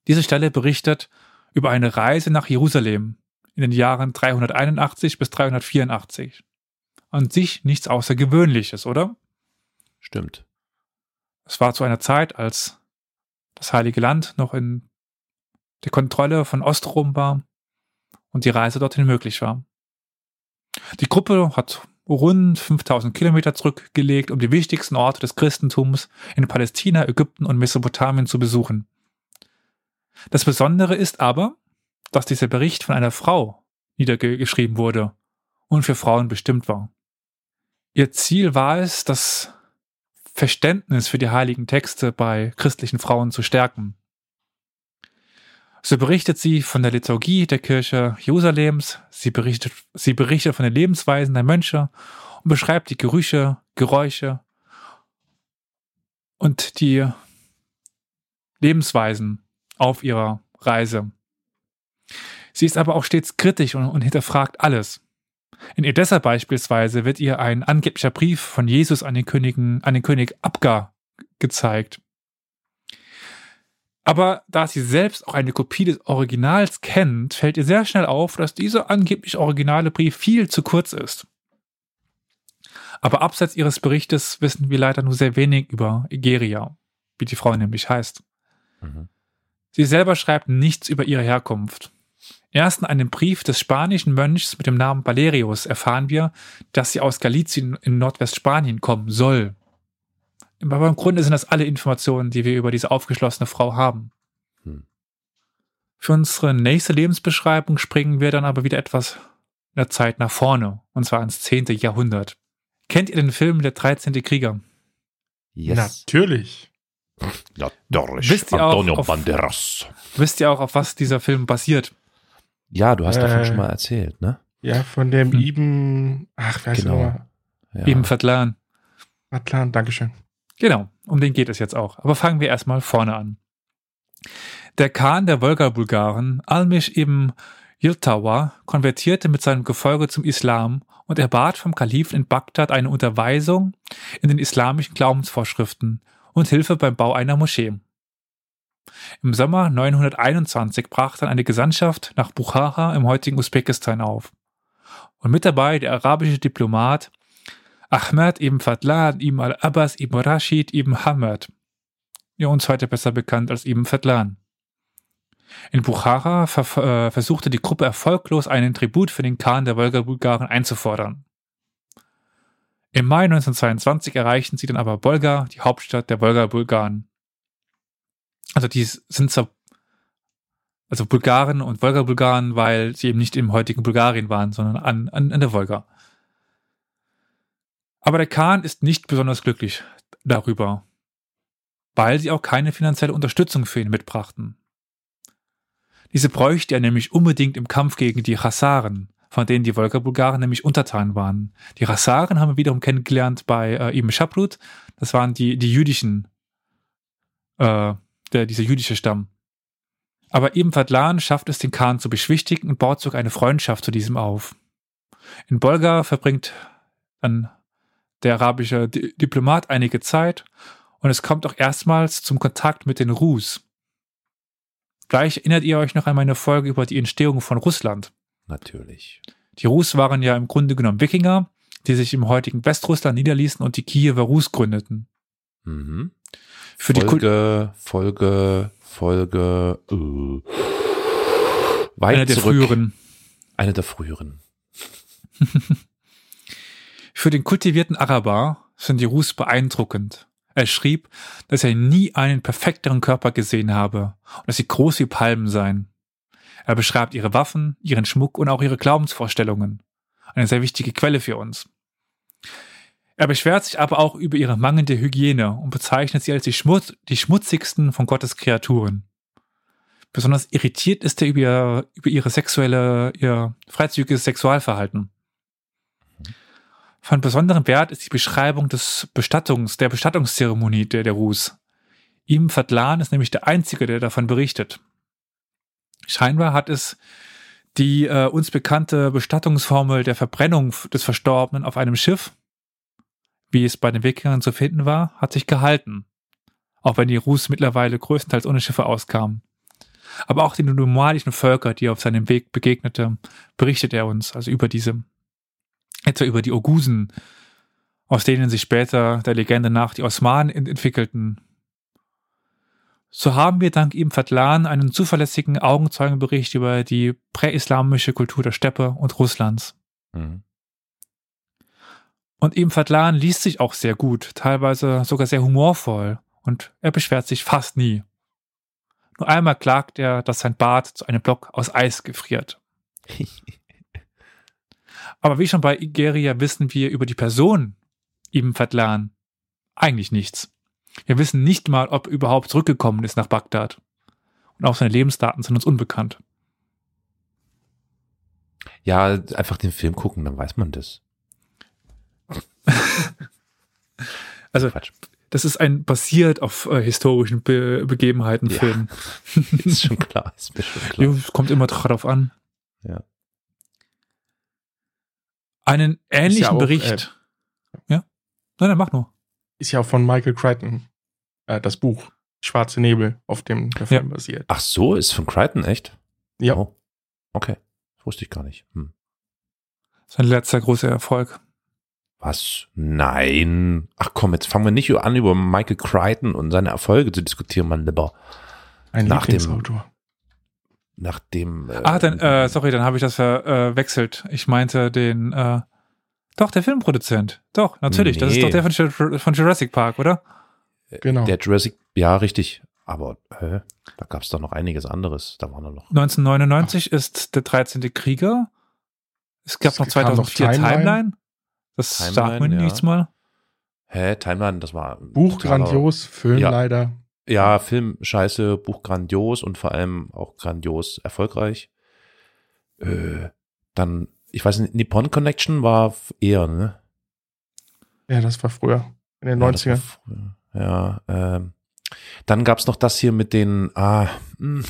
Diese Stelle berichtet über eine Reise nach Jerusalem, in den Jahren 381 bis 384. An sich nichts Außergewöhnliches, oder?
Stimmt.
Es war zu einer Zeit, als das Heilige Land noch in der Kontrolle von Ostrom war und die Reise dorthin möglich war. Die Gruppe hat rund 5000 Kilometer zurückgelegt, um die wichtigsten Orte des Christentums in Palästina, Ägypten und Mesopotamien zu besuchen. Das Besondere ist aber, dass dieser Bericht von einer Frau niedergeschrieben wurde und für Frauen bestimmt war. Ihr Ziel war es, das Verständnis für die heiligen Texte bei christlichen Frauen zu stärken. So berichtet sie von der Liturgie der Kirche Jerusalems, sie berichtet, sie berichtet von den Lebensweisen der Mönche und beschreibt die Gerüche, Geräusche und die Lebensweisen auf ihrer Reise. Sie ist aber auch stets kritisch und, und hinterfragt alles. In Edessa beispielsweise wird ihr ein angeblicher Brief von Jesus an den, Königen, an den König Abgar gezeigt. Aber da sie selbst auch eine Kopie des Originals kennt, fällt ihr sehr schnell auf, dass dieser angeblich originale Brief viel zu kurz ist. Aber abseits ihres Berichtes wissen wir leider nur sehr wenig über Egeria, wie die Frau nämlich heißt. Mhm. Sie selber schreibt nichts über ihre Herkunft. Erst in einem Brief des spanischen Mönchs mit dem Namen Valerius erfahren wir, dass sie aus Galizien in Nordwestspanien kommen soll. Aber im Grunde sind das alle Informationen, die wir über diese aufgeschlossene Frau haben. Hm. Für unsere nächste Lebensbeschreibung springen wir dann aber wieder etwas in der Zeit nach vorne, und zwar ins 10. Jahrhundert. Kennt ihr den Film Der 13. Krieger?
Yes.
Natürlich.
Dorsch,
Wisst ihr auch,
Antonio
auf-
Banderas.
Wisst ihr auch, auf was dieser Film basiert?
Ja, du hast davon
Äh,
schon mal erzählt, ne?
Ja, von dem
Hm.
Ibn, ach, wer heißt
Genau.
genau. nochmal?
Ja.
Eben Vertlan.
Atlan, Dankeschön.
Genau, um den geht es jetzt auch. Aber fangen wir erstmal vorne an. Der Khan der Wolga-Bulgaren, Almish ibn Yiltawa, konvertierte mit seinem Gefolge zum Islam und erbat vom Kalifen in Bagdad eine Unterweisung in den islamischen Glaubensvorschriften und Hilfe beim Bau einer Moschee. Im Sommer 921 brach dann eine Gesandtschaft nach Bukhara im heutigen Usbekistan auf. Und mit dabei der arabische Diplomat Ahmad ibn Fadlan ibn al-Abbas ibn Rashid ibn Hamad, ja uns heute besser bekannt als ibn Fadlan. In Bukhara ver äh, versuchte die Gruppe erfolglos einen Tribut für den Khan der Wolga-Bulgaren einzufordern. Im Mai 1922 erreichten sie dann aber Bolga, die Hauptstadt der Wolga-Bulgaren. Also die sind so, also Bulgaren und Wolga-Bulgaren, weil sie eben nicht im heutigen Bulgarien waren, sondern an, an, an der Wolga. Aber der Khan ist nicht besonders glücklich darüber, weil sie auch keine finanzielle Unterstützung für ihn mitbrachten. Diese bräuchte er nämlich unbedingt im Kampf gegen die Chassaren, von denen die Wolga-Bulgaren nämlich untertan waren. Die Chassaren haben wir wiederum kennengelernt bei äh, Ibn Shaprut. Das waren die, die jüdischen, äh, der, dieser jüdische Stamm. Aber Ibn Fadlan schafft es, den Khan zu beschwichtigen und baut sogar eine Freundschaft zu diesem auf. In Bolga verbringt dann der arabische Di Diplomat einige Zeit und es kommt auch erstmals zum Kontakt mit den Rus. Vielleicht erinnert ihr euch noch an meine Folge über die Entstehung von Russland.
Natürlich.
Die Rus waren ja im Grunde genommen Wikinger, die sich im heutigen Westrussland niederließen und die Kiewer Rus gründeten.
Mhm.
Für die Kult
Folge, Folge, Folge, äh, weit
einer der
zurück.
früheren.
Eine der früheren.
Für den kultivierten Araber sind die Rus beeindruckend. Er schrieb, dass er nie einen perfekteren Körper gesehen habe und dass sie groß wie Palmen seien. Er beschreibt ihre Waffen, ihren Schmuck und auch ihre Glaubensvorstellungen. Eine sehr wichtige Quelle für uns. Er beschwert sich aber auch über ihre mangelnde Hygiene und bezeichnet sie als die, Schmutz, die schmutzigsten von Gottes Kreaturen. Besonders irritiert ist er über, über ihre sexuelle, ihr freizügiges Sexualverhalten. Von besonderem Wert ist die Beschreibung des Bestattungs, der Bestattungszeremonie der, der Rus. Ibn Fadlan ist nämlich der Einzige, der davon berichtet. Scheinbar hat es die äh, uns bekannte Bestattungsformel der Verbrennung des Verstorbenen auf einem Schiff, wie es bei den Wikingern zu finden war, hat sich gehalten. Auch wenn die Rus mittlerweile größtenteils ohne Schiffe auskamen. Aber auch die nomadischen Völker, die er auf seinem Weg begegnete, berichtet er uns, also über diese etwa über die Ogusen, aus denen sich später der Legende nach die Osmanen ent- entwickelten. So haben wir dank ihm Fadlan einen zuverlässigen Augenzeugenbericht über die präislamische Kultur der Steppe und Russlands.
Mhm.
Und ihm Fadlan liest sich auch sehr gut, teilweise sogar sehr humorvoll und er beschwert sich fast nie. Nur einmal klagt er, dass sein Bart zu einem Block aus Eis gefriert. Aber wie schon bei Igeria wissen wir über die Person Ibn Fadlan eigentlich nichts. Wir wissen nicht mal, ob er überhaupt zurückgekommen ist nach Bagdad. Und auch seine Lebensdaten sind uns unbekannt.
Ja, einfach den Film gucken, dann weiß man das.
Also,
Quatsch.
das ist ein basiert auf äh, historischen Be Begebenheiten
Ja.
Film.
Ist schon klar, ist mir schon klar.
Ja, es kommt immer drauf an.
Ja.
Einen ähnlichen
ja auch,
Bericht. ja? Nein, nein, mach nur.
Ist ja auch von Michael Crichton, äh, das Buch Schwarze Nebel, auf dem der Film basiert.
Ach so, ist von Crichton, echt?
Ja.
Oh. Okay. Das wusste ich gar nicht. Hm.
Sein letzter großer Erfolg.
Was? Nein. Ach komm, jetzt fangen wir nicht an, über Michael Crichton und seine Erfolge zu diskutieren, mein Lieber.
Ein
Nach dem-
Lieblingsautor.
Nach dem. Äh,
Ah, dann, äh, sorry, dann habe ich das verwechselt. Ich meinte den, äh, doch, der Filmproduzent. Doch, natürlich. Das ist
Nee.
doch der von, von Jurassic Park, oder?
Genau.
Der Jurassic, ja, richtig. Aber hä? da gab es doch noch einiges anderes. Da waren noch.
1999 ist der 13. Krieger. Es gab
Es
noch
kam noch
2004 Timeline.
Timeline.
Das
Timeline,
sagt mir
ja.
nichts mal.
Hä, Timeline, das war. ein
Buch grandios, Film
Ja.
leider.
Ja, Film scheiße, Buch grandios und vor allem auch grandios erfolgreich. Äh, dann, ich weiß nicht, Nippon Connection war eher, ne?
Ja, das war früher. In den
Ja, das war
90ern.
früher. Ja, ähm, dann gab's noch das hier mit den, ah, mh.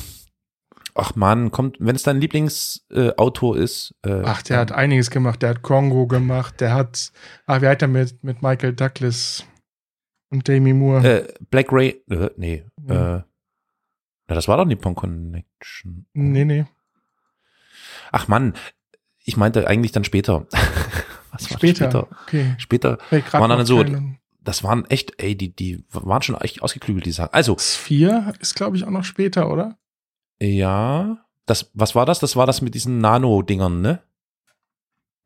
ach man, kommt, wenn es dein Lieblingsautor äh, ist. Äh,
Ach, der hat einiges gemacht. Der hat Kongo gemacht. Der hat, ah, wie hat er mit, mit Michael Douglas und Demi Moore?
äh, Black Ray, äh, nee,
Mhm.
äh, na, das war doch Nippon Connection.
nee, nee.
Ach Mann, ich meinte eigentlich dann später. Was war
Später.
später?
Okay.
Später, Waren dann so- das waren echt, ey, die, die waren schon echt ausgeklügelt, die Sachen. Also,
Sphere ist, glaube ich, auch noch später, oder?
ja, das, was war das? Das war das mit diesen Nano-Dingern, ne?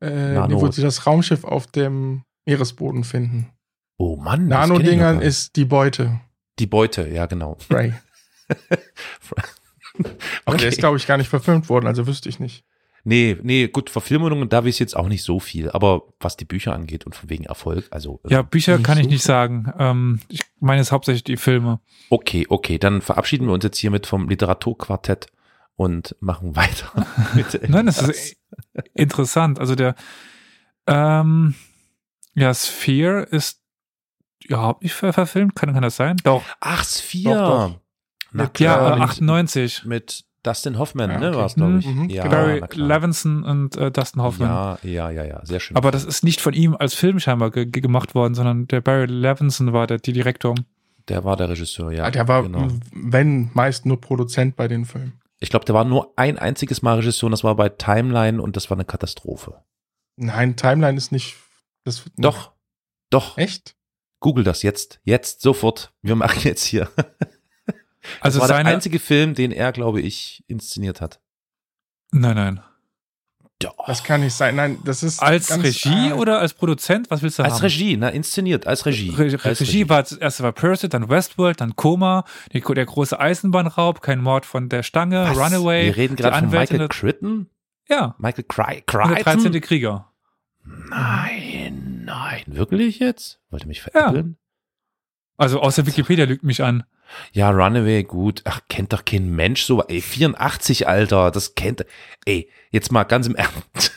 Äh,
Nano.
nee, wo sie das Raumschiff auf dem Meeresboden finden.
Oh Mann. ich
Nano-Dingern
nicht.
ist die Beute.
Die Beute, ja, genau.
Ray. Aber der ist, glaube ich, gar nicht verfilmt worden, also wüsste ich nicht.
Nee, nee, gut, Verfilmungen, da weiß ich jetzt auch nicht so viel. Aber was die Bücher angeht und von wegen Erfolg, also.
Ja, Bücher
nicht
kann ich
so
nicht
viel.
sagen. Ähm, ich meine es hauptsächlich die Filme.
Okay, okay, dann verabschieden wir uns jetzt hiermit vom Literaturquartett und machen weiter. mit
Nein, das ist interessant. Also der, ähm, ja, Sphere ist überhaupt nicht ver verfilmt. Kann, kann das sein? Doch.
Ach, Sphere.
Doch, doch.
Na
Ja,
klar, mit,
98.
mit Dustin Hoffman,
Ja,
ne,
okay.
war es, glaube ich.
Mhm.
Ja,
Barry. Levinson und äh, Dustin Hoffman.
Ja, ja, ja, ja, sehr schön.
Aber das ist nicht von ihm als Film scheinbar ge ge- gemacht worden, sondern der Barry Levinson war der die Direktor.
der war der Regisseur, ja.
Ah, der war,
genau.
wenn, meist nur Produzent bei den Filmen.
Ich glaube, der war nur ein einziges Mal Regisseur und das war bei Timeline und das war eine Katastrophe.
Nein, Timeline ist nicht. Das,
Doch, doch.
Echt?
Google das jetzt, jetzt, sofort. Wir machen jetzt hier.
Also
das war
seine
der einzige Film, den er, glaube ich, inszeniert hat.
Nein, nein.
Ja.
Das kann nicht sein. Nein, das ist.
Als
ganz-
Regie
ah,
oder als Produzent? Was willst du
Als
haben?
Regie, na, inszeniert, als Regie.
Re
als
Regie war das erste war Pursuit, dann Westworld, dann Koma, die, der große Eisenbahnraub, kein Mord von der Stange,
Was?
Runaway.
Wir reden gerade von
Anwältin
Michael Crichton?
Ja,
Michael Cry
und der 13.
Crichton?
Krieger.
Nein, nein. Wirklich jetzt? Wollte mich veräppeln?
Also aus der Wikipedia lügt mich an.
Ja. Runaway, gut. Ach, kennt doch kein Mensch so. Ey, 84, Alter, das kennt. Ey, jetzt mal ganz im Ernst.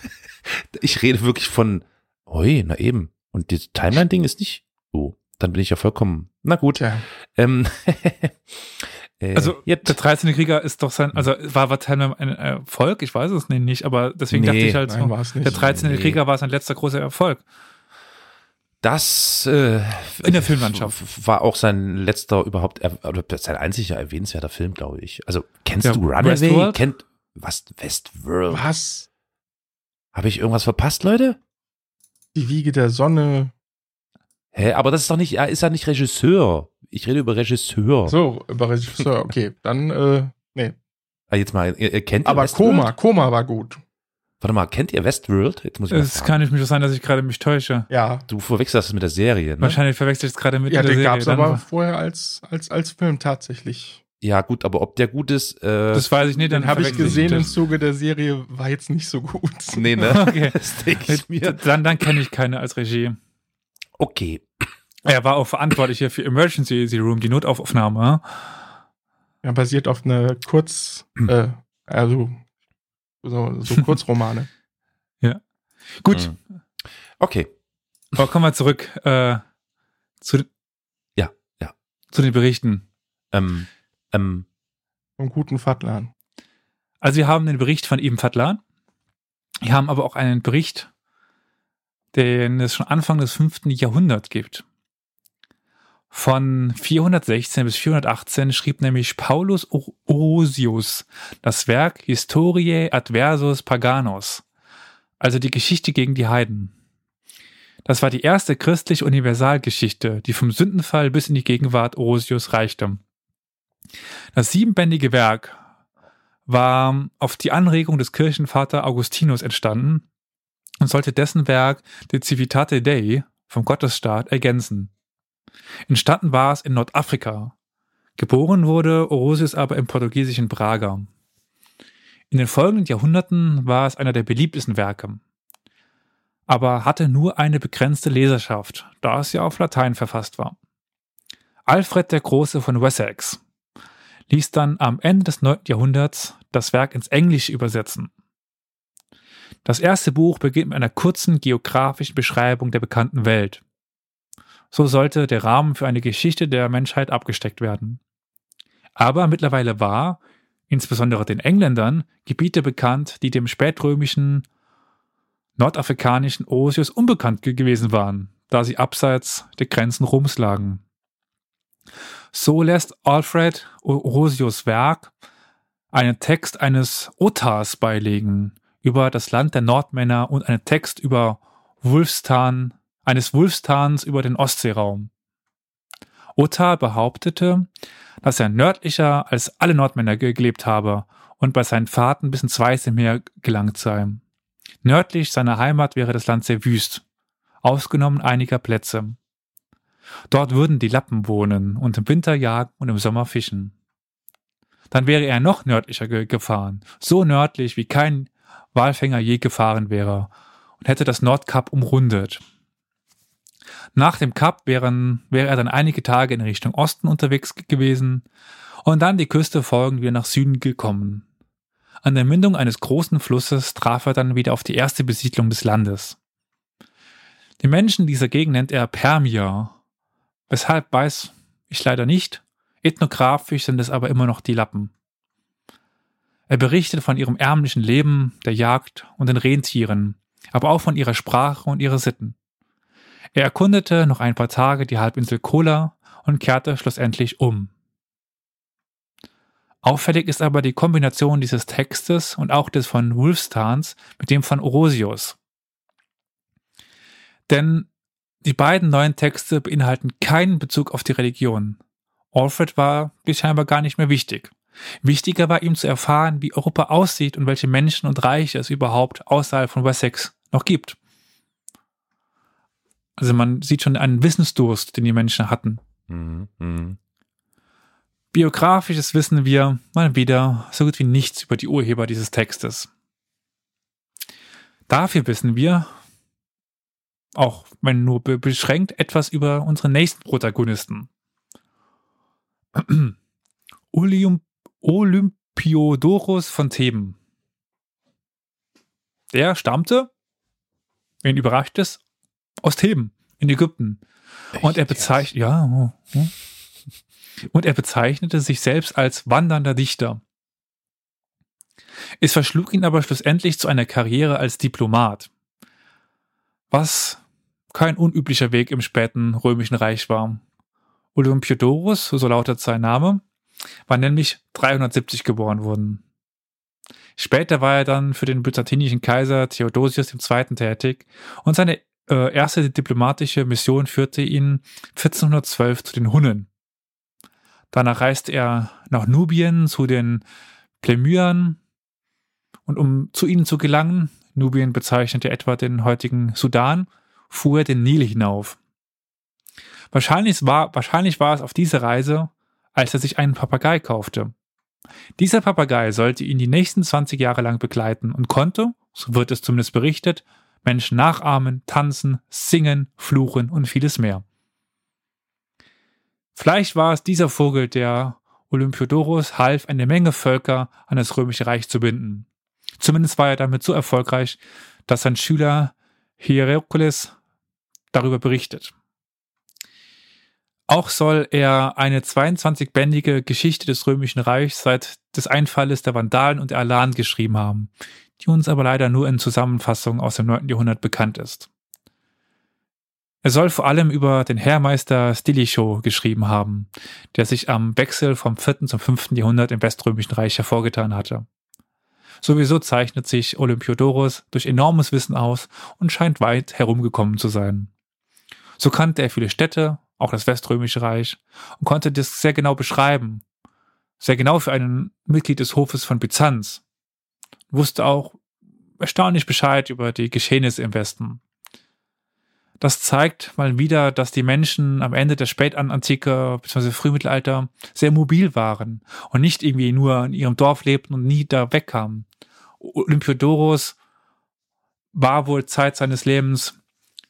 Ich rede wirklich von. Ui, na eben. Und dieses Timeline-Ding ist nicht. Oh, dann bin ich ja vollkommen. Na gut.
Tja,
Ähm, äh,
Also
jetzt.
der 13. Krieger ist doch sein, also war Timeline ein Erfolg? Ich weiß es nicht, aber deswegen
Nee,
dachte ich halt
nein,
so, der 13.
Nee.
Krieger war sein letzter großer Erfolg.
Das äh,
In der Filmlandschaft.
war auch sein letzter überhaupt er- oder sein einziger erwähnenswerter Film, glaube ich. Also kennst
Ja,
du Runaway? Kennt was Westworld?
was?
Habe ich irgendwas verpasst, Leute?
Die Wiege der Sonne.
Hä, aber das ist doch nicht, er ist ja nicht Regisseur. Ich rede über Regisseur.
So, über Regisseur. Okay, dann, äh, nee.
Ah, Jetzt mal, ihr, ihr kennt
Aber
Westworld?
Koma, Koma war gut.
Warte mal, kennt ihr Westworld? Jetzt muss ich mal
Es kann nicht mich sein, dass ich gerade mich täusche.
Ja.
Du verwechselst das mit der Serie, ne?
Wahrscheinlich verwechsel ich es gerade mit
Ja,
der
den
Serie.
gab's
Dann
aber
war-
vorher als, als, als Film tatsächlich.
Ja, gut, aber ob der gut ist, äh,
das weiß ich nicht. Dann
Den habe ich gesehen im. Zuge der Serie, war jetzt nicht so gut.
nee, ne?
Okay.
Das denke ich mir.
Dann, dann kenne ich keine als Regie.
Okay.
Er war auch verantwortlich hier für Emergency Room, die Notaufnahme.
Ja, basiert auf einer Kurz, äh, also, so, so Kurzromane.
Gut,
Hm. Okay.
aber kommen wir zurück äh, zu,
Ja, ja.
zu den Berichten.
Ähm, ähm,
Vom guten Fatlan.
Also wir haben den Bericht von Ibn Fadlan. Wir haben aber auch einen Bericht, den es schon Anfang des fünften Jahrhunderts gibt. Von 416 bis 418 schrieb nämlich Paulus Orosius das Werk Historiae Adversus Paganos, also die Geschichte gegen die Heiden. Das war die erste christliche Universalgeschichte, die vom Sündenfall bis in die Gegenwart Orosius reichte. Das siebenbändige Werk war auf die Anregung des Kirchenvater Augustinus entstanden und sollte dessen Werk De Civitate Dei vom Gottesstaat ergänzen. Entstanden war es in Nordafrika, Geboren wurde Orosius aber im portugiesischen Braga. In den folgenden Jahrhunderten war es einer der beliebtesten Werke, aber hatte nur eine begrenzte Leserschaft, da es ja auf Latein verfasst war. Alfred der Große von Wessex ließ dann am Ende des 9. Jahrhunderts das Werk ins Englische übersetzen. Das erste Buch beginnt mit einer kurzen geografischen Beschreibung der bekannten Welt. So sollte der Rahmen für eine Geschichte der Menschheit abgesteckt werden. Aber mittlerweile war, insbesondere den Engländern, Gebiete bekannt, die dem spätrömischen, nordafrikanischen Osius unbekannt gewesen waren, da sie abseits der Grenzen Roms lagen. So lässt Alfred Orosius Werk einen Text eines Ottars beilegen über das Land der Nordmänner und einen Text über Wulfstan, eines Wulfstans über den Ostseeraum. Ottar behauptete, dass er nördlicher als alle Nordmänner gelebt habe und bei seinen Fahrten bis ins Weiße Meer gelangt sei. Nördlich seiner Heimat wäre das Land sehr wüst, ausgenommen einiger Plätze. Dort würden die Lappen wohnen und im Winter jagen und im Sommer fischen. Dann wäre er noch nördlicher ge gefahren, so nördlich wie kein Walfänger je gefahren wäre und hätte das Nordkap umrundet. Nach dem Kap wären, wäre er dann einige Tage in Richtung Osten unterwegs gewesen und dann die Küste folgend wieder nach Süden gekommen. An der Mündung eines großen Flusses traf er dann wieder auf die erste Besiedlung des Landes. Die Menschen dieser Gegend nennt er Permier. Weshalb weiß ich leider nicht. Ethnografisch sind es aber immer noch die Lappen. Er berichtet von ihrem ärmlichen Leben, der Jagd und den Rentieren, aber auch von ihrer Sprache und ihrer Sitten. Er erkundete noch ein paar Tage die Halbinsel Kola und kehrte schlussendlich um. Auffällig ist aber die Kombination dieses Textes und auch des von Wulfstans mit dem von Orosius. Denn die beiden neuen Texte beinhalten keinen Bezug auf die Religion. Alfred war bis scheinbar gar nicht mehr wichtig. Wichtiger war ihm zu erfahren, wie Europa aussieht und welche Menschen und Reiche es überhaupt außerhalb von Wessex noch gibt. Also man sieht schon einen Wissensdurst, den die Menschen hatten. Mhm. mhm. Biografisches wissen wir mal wieder so gut wie nichts über die Urheber dieses Textes. Dafür wissen wir, auch wenn nur beschränkt, etwas über unsere nächsten Protagonisten. Olymp Olympiodorus von Theben. Der stammte, wen überrascht es, aus Theben in Ägypten. Echt? Und er bezeichnet, ja, oh, oh. und er bezeichnete sich selbst als wandernder Dichter. Es verschlug ihn aber schlussendlich zu einer Karriere als Diplomat, was kein unüblicher Weg im späten römischen Reich war. Olympiodorus, so lautet sein Name, war nämlich 370 geboren worden. Später war er dann für den byzantinischen Kaiser Theodosius II. tätig und seine äh, erste diplomatische Mission führte ihn 1412 zu den Hunnen. Danach reiste er nach Nubien zu den Plemyern und um zu ihnen zu gelangen, Nubien bezeichnete etwa den heutigen Sudan, fuhr er den Nil hinauf. Wahrscheinlich war, wahrscheinlich war es auf diese Reise, als er sich einen Papagei kaufte. Dieser Papagei sollte ihn die nächsten 20 Jahre lang begleiten und konnte, so wird es zumindest berichtet, Menschen nachahmen, tanzen, singen, fluchen und vieles mehr. Vielleicht war es dieser Vogel, der Olympiodorus half, eine Menge Völker an das römische Reich zu binden. Zumindest war er damit so erfolgreich, dass sein Schüler Hierokles darüber berichtet. Auch soll er eine 22-bändige Geschichte des Römischen Reichs seit des Einfalles der Vandalen und der Alanen geschrieben haben, die uns aber leider nur in Zusammenfassung aus dem 9. Jahrhundert bekannt ist. Er soll vor allem über den Heermeister Stilicho geschrieben haben, der sich am Wechsel vom 4. zum 5. Jahrhundert im Weströmischen Reich hervorgetan hatte. Sowieso zeichnet sich Olympiodorus durch enormes Wissen aus und scheint weit herumgekommen zu sein. So kannte er viele Städte, auch das Weströmische Reich, und konnte das sehr genau beschreiben. Sehr genau für einen Mitglied des Hofes von Byzanz, wusste auch erstaunlich Bescheid über die Geschehnisse im Westen. das zeigt mal wieder, dass die Menschen am Ende der Spätantike bzw. Frühmittelalter sehr mobil waren und nicht irgendwie nur in ihrem Dorf lebten und nie da wegkamen. Olympiodorus war wohl Zeit seines Lebens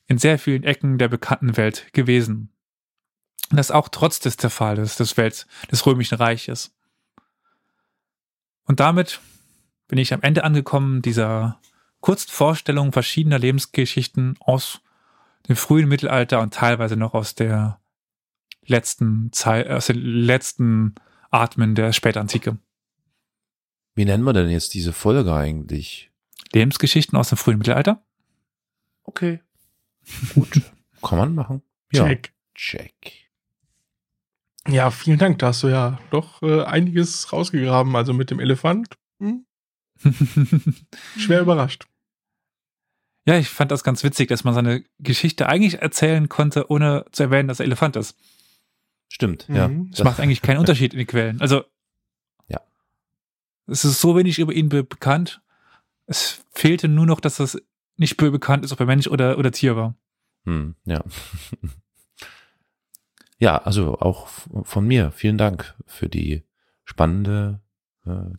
in sehr vielen Ecken der bekannten Welt gewesen. Das auch trotz des Zerfalls des Welt des Römischen Reiches. Und damit bin ich am Ende angekommen dieser kurzen Vorstellung verschiedener Lebensgeschichten aus dem frühen Mittelalter und teilweise noch aus der letzten Zeit, aus den letzten Atmen der Spätantike.
Wie nennen wir denn jetzt diese Folge eigentlich?
Lebensgeschichten aus dem frühen Mittelalter?
Okay. Gut. Kann man machen. Ja.
Check.
Check.
Ja, vielen Dank. Da hast du ja doch äh, einiges rausgegraben. Also mit dem Elefant. Hm? Schwer überrascht.
Ja, ich fand das ganz witzig, dass man seine Geschichte eigentlich erzählen konnte, ohne zu erwähnen, dass er Elefant ist.
Stimmt, ja.
Mhm.
Das macht eigentlich keinen Unterschied in den Quellen. Also.
Ja.
Es ist so wenig über ihn be bekannt. Es fehlte nur noch, dass das nicht be bekannt ist, ob er Mensch oder, oder Tier war.
Hm, ja. ja, also auch von mir vielen Dank für die spannende äh,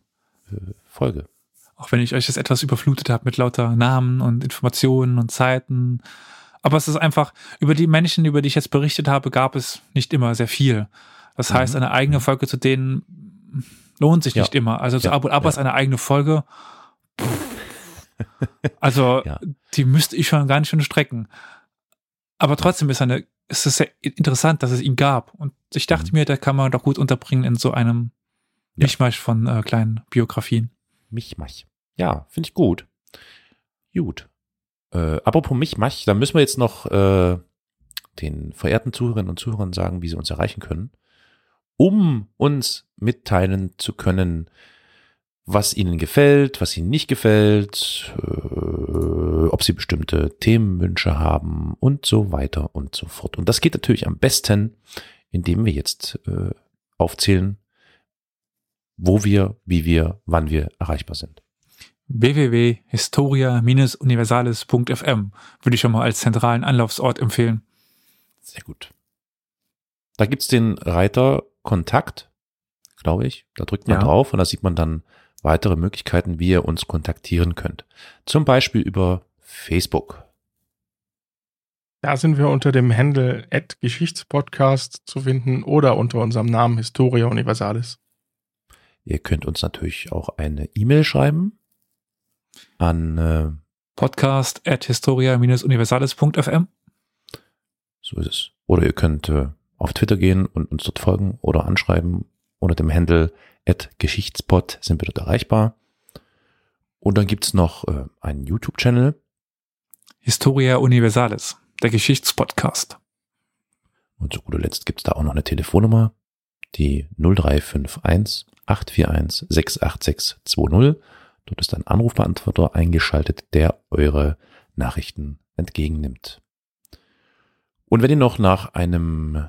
Folge.
Auch wenn ich euch das etwas überflutet habe mit lauter Namen und Informationen und Zeiten. Aber es ist einfach, über die Menschen, über die ich jetzt berichtet habe, gab es nicht immer sehr viel. Das
Mhm.
heißt, eine eigene Folge zu denen lohnt sich
Ja.
nicht immer. Also zu
Ja,
Abu Abbas
ja.
eine eigene Folge. pff. Also,
Ja.
die müsste ich schon ganz schön strecken. Aber trotzdem ist eine, ist es sehr interessant, dass es ihn gab. Und ich dachte
Mhm.
mir, da kann man doch gut unterbringen in so einem
Ja.
Mischmasch von äh, kleinen Biografien.
Michmach. Ja, finde ich gut. Gut. Äh, apropos Michmach, da müssen wir jetzt noch äh, den verehrten Zuhörerinnen und Zuhörern sagen, wie sie uns erreichen können, um uns mitteilen zu können, was ihnen gefällt, was ihnen nicht gefällt, äh, ob sie bestimmte Themenwünsche haben und so weiter und so fort. Und das geht natürlich am besten, indem wir jetzt äh, aufzählen, wo wir, wie wir, wann wir erreichbar sind.
www.historia-universales.fm würde ich schon mal als zentralen Anlaufsort empfehlen.
Sehr gut. Da gibt's den Reiter Kontakt, glaube ich. Da drückt man
Ja.
drauf und da sieht man dann weitere Möglichkeiten, wie ihr uns kontaktieren könnt. Zum Beispiel über Facebook.
Da sind wir unter dem Handle Geschichtspodcast zu finden oder unter unserem Namen Historia Universalis.
Ihr könnt uns natürlich auch eine E-Mail schreiben an, äh,
Podcast at historia-universales.fm.
so ist es. Oder ihr könnt äh, auf Twitter gehen und uns dort folgen oder anschreiben. Unter dem Handle Geschichtspot sind wir dort erreichbar. Und dann gibt's noch äh, einen YouTube-Channel.
Historia Universalis, der Geschichtspodcast.
Und zu guter Letzt gibt's da auch noch eine Telefonnummer, die 0351 841 68620. Dort ist ein Anrufbeantworter eingeschaltet, der eure Nachrichten entgegennimmt. Und wenn ihr noch nach einem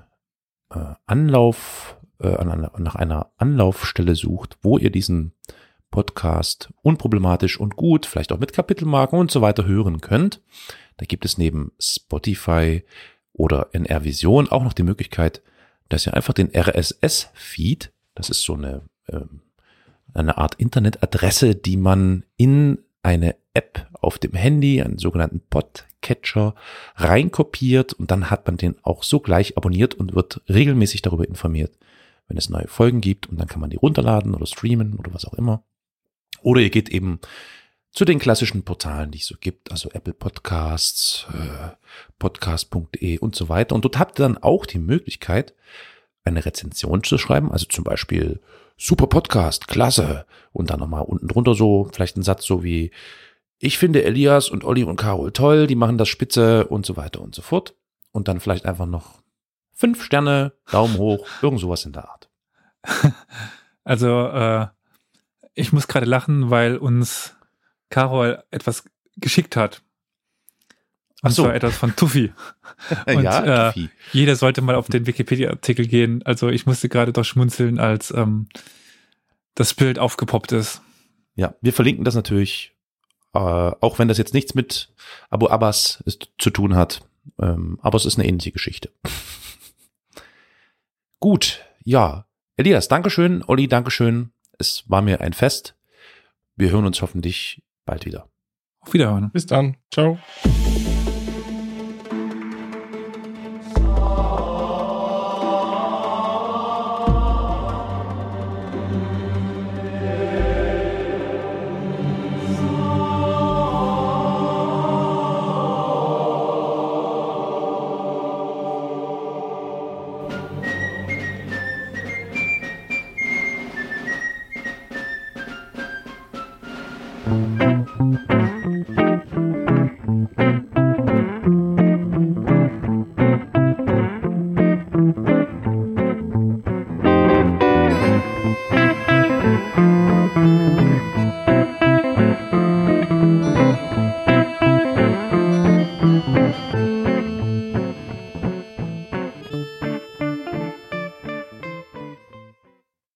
äh, Anlauf, äh, nach einer Anlaufstelle sucht, wo ihr diesen Podcast unproblematisch und gut, vielleicht auch mit Kapitelmarken und so weiter hören könnt, da gibt es neben Spotify oder NR Vision auch noch die Möglichkeit, dass ihr einfach den RSS-Feed, das ist so eine, ähm, eine Art Internetadresse, die man in eine App auf dem Handy, einen sogenannten Podcatcher, reinkopiert und dann hat man den auch sogleich abonniert und wird regelmäßig darüber informiert, wenn es neue Folgen gibt und dann kann man die runterladen oder streamen oder was auch immer. Oder ihr geht eben zu den klassischen Portalen, die es so gibt, also Apple Podcasts, äh, podcast.de und so weiter. Und dort habt ihr dann auch die Möglichkeit, eine Rezension zu schreiben, also zum Beispiel super Podcast, klasse. Und dann nochmal unten drunter so, vielleicht ein Satz so wie, ich finde Elias und Olli und Carol toll, die machen das spitze und so weiter und so fort. Und dann vielleicht einfach noch fünf Sterne, Daumen hoch, irgend sowas in der Art.
Also, äh, ich muss gerade lachen, weil uns Carol etwas geschickt hat. Und
Ach so.
zwar etwas von Tuffy. Und, äh,
Tiffy.
Jeder sollte mal auf den Wikipedia-Artikel gehen. Also ich musste gerade doch schmunzeln, als ähm, das Bild aufgepoppt ist.
Ja, wir verlinken das natürlich, äh, auch wenn das jetzt nichts mit Abu Abbas ist, zu tun hat. Ähm, aber es ist eine ähnliche Geschichte. Gut, ja. Elias, Dankeschön. Olli, Dankeschön. Es war mir ein Fest. Wir hören uns hoffentlich bald wieder.
Auf Wiederhören.
Bis dann. Ciao.